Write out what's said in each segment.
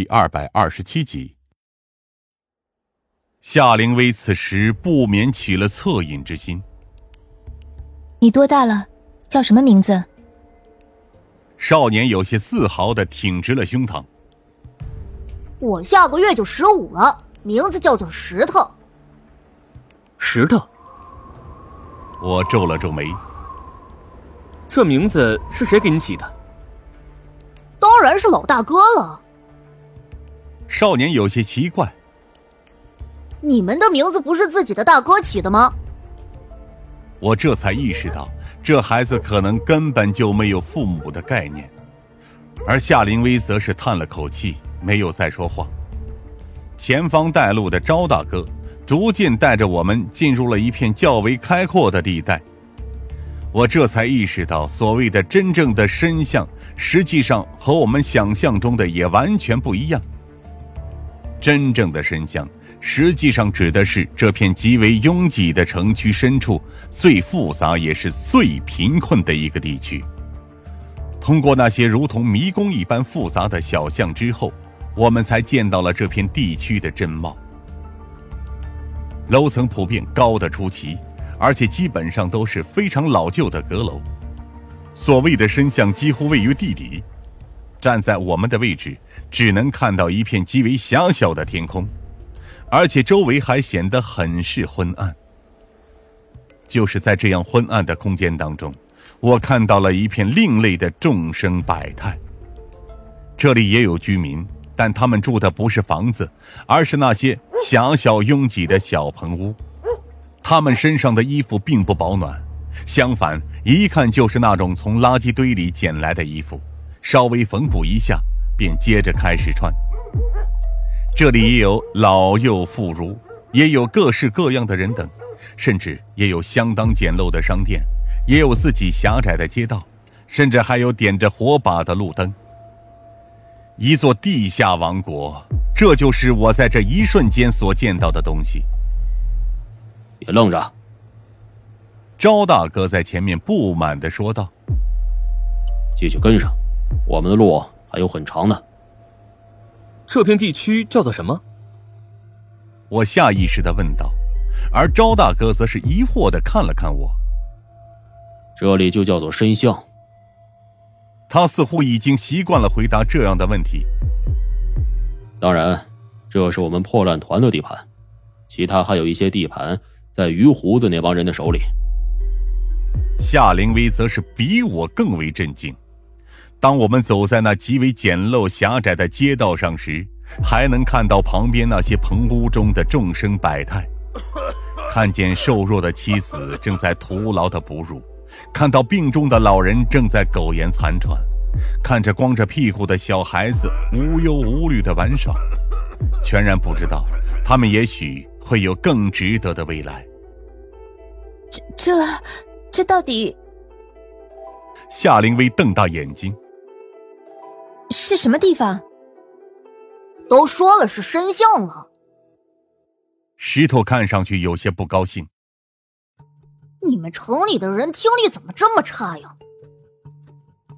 第二百二十七集。夏灵薇此时不免起了恻隐之心。你多大了？叫什么名字？少年有些自豪的挺直了胸膛。我下个月就十五了，名字叫做石头。石头。我皱了皱眉。这名字是谁给你起的？当然是老大哥了。少年有些奇怪。你们的名字不是自己的大哥起的吗？我这才意识到，这孩子可能根本就没有父母的概念，而夏林薇则是叹了口气，没有再说话。前方带路的招大哥逐渐带着我们进入了一片较为开阔的地带。我这才意识到，所谓的真正的深巷，实际上和我们想象中的也完全不一样。真正的深巷，实际上指的是这片极为拥挤的城区深处最复杂也是最贫困的一个地区。通过那些如同迷宫一般复杂的小巷之后，我们才见到了这片地区的真貌。楼层普遍高的出奇。而且基本上都是非常老旧的阁楼，所谓的深巷几乎位于地底，站在我们的位置，只能看到一片极为狭小的天空，而且周围还显得很是昏暗。就是在这样昏暗的空间当中，我看到了一片另类的众生百态。这里也有居民，但他们住的不是房子，而是那些狭小拥挤的小棚屋。他们身上的衣服并不保暖，相反，一看就是那种从垃圾堆里捡来的衣服，稍微缝补一下，便接着开始穿。这里也有老幼妇孺，也有各式各样的人等，甚至也有相当简陋的商店，也有自己狭窄的街道，甚至还有点着火把的路灯。一座地下王国，这就是我在这一瞬间所见到的东西。别愣着！赵大哥在前面不满的说道：“继续跟上，我们的路还有很长呢。”这片地区叫做什么？我下意识的问道，而赵大哥则是疑惑的看了看我。这里就叫做深巷。他似乎已经习惯了回答这样的问题。当然，这是我们破烂团的地盘，其他还有一些地盘。在鱼胡子那帮人的手里，夏灵薇则是比我更为震惊。当我们走在那极为简陋狭窄的街道上时，还能看到旁边那些棚屋中的众生百态，看见瘦弱的妻子正在徒劳的哺乳，看到病重的老人正在苟延残喘，看着光着屁股的小孩子无忧无虑的玩耍，全然不知道他们也许。会有更值得的未来。这这这到底？夏灵薇瞪大眼睛。是什么地方？都说了是深巷了。石头看上去有些不高兴。你们城里的人听力怎么这么差呀？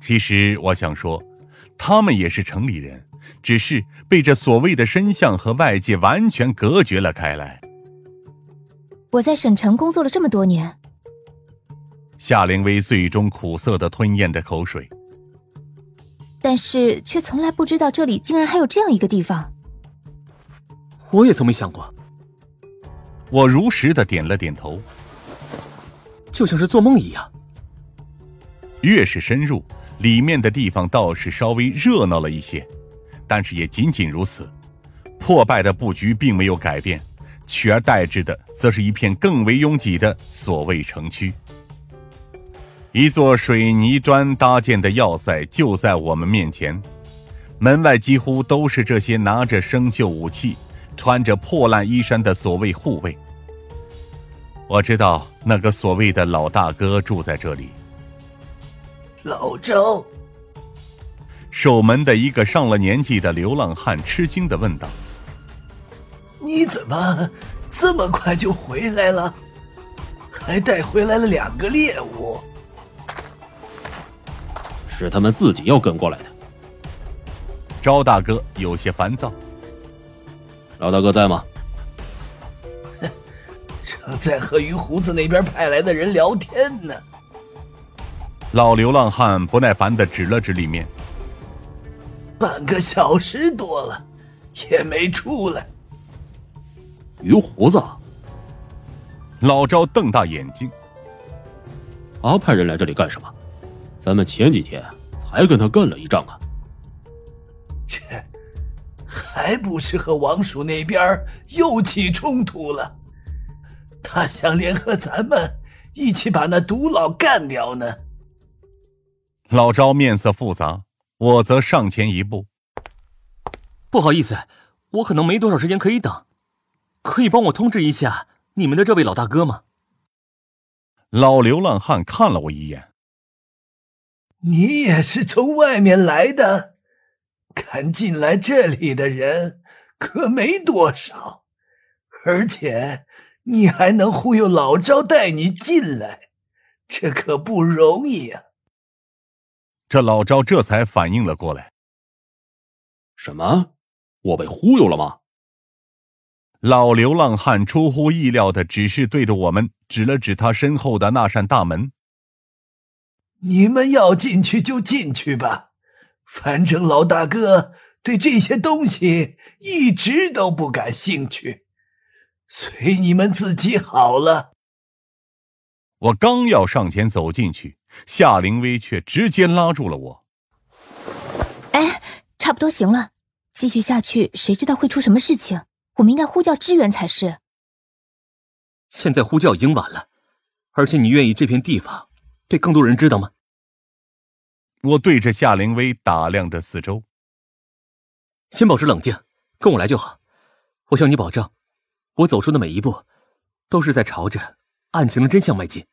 其实我想说，他们也是城里人。只是被这所谓的深巷和外界完全隔绝了开来。我在省城工作了这么多年，夏灵薇最终苦涩的吞咽着口水，但是却从来不知道这里竟然还有这样一个地方。我也从没想过。我如实的点了点头，就像是做梦一样。越是深入，里面的地方倒是稍微热闹了一些。但是也仅仅如此，破败的布局并没有改变，取而代之的则是一片更为拥挤的所谓城区。一座水泥砖搭建的要塞就在我们面前，门外几乎都是这些拿着生锈武器、穿着破烂衣衫的所谓护卫。我知道那个所谓的老大哥住在这里，老周。守门的一个上了年纪的流浪汉吃惊的问道：“你怎么这么快就回来了？还带回来了两个猎物？是他们自己要跟过来的。”赵大哥有些烦躁。老大哥在吗？正在和于胡子那边派来的人聊天呢。老流浪汉不耐烦的指了指里面。半个小时多了，也没出来。于胡子，老赵瞪大眼睛。他派人来这里干什么？咱们前几天才跟他干了一仗啊！切还不是和王叔那边又起冲突了？他想联合咱们一起把那毒老干掉呢。老赵面色复杂，我则上前一步。不好意思，我可能没多少时间可以等，可以帮我通知一下你们的这位老大哥吗？老流浪汉看了我一眼。你也是从外面来的，敢进来这里的人可没多少，而且你还能忽悠老赵带你进来，这可不容易啊。这老赵这才反应了过来。什么？我被忽悠了吗？老流浪汉出乎意料的，只是对着我们指了指他身后的那扇大门。你们要进去就进去吧，反正老大哥对这些东西一直都不感兴趣，随你们自己好了。我刚要上前走进去，夏灵薇却直接拉住了我。哎，差不多行了，继续下去，谁知道会出什么事情？我们应该呼叫支援才是。现在呼叫已经晚了，而且你愿意这片地方被更多人知道吗？我对着夏灵薇打量着四周。先保持冷静，跟我来就好。我向你保证，我走出的每一步，都是在朝着案情的真相迈进。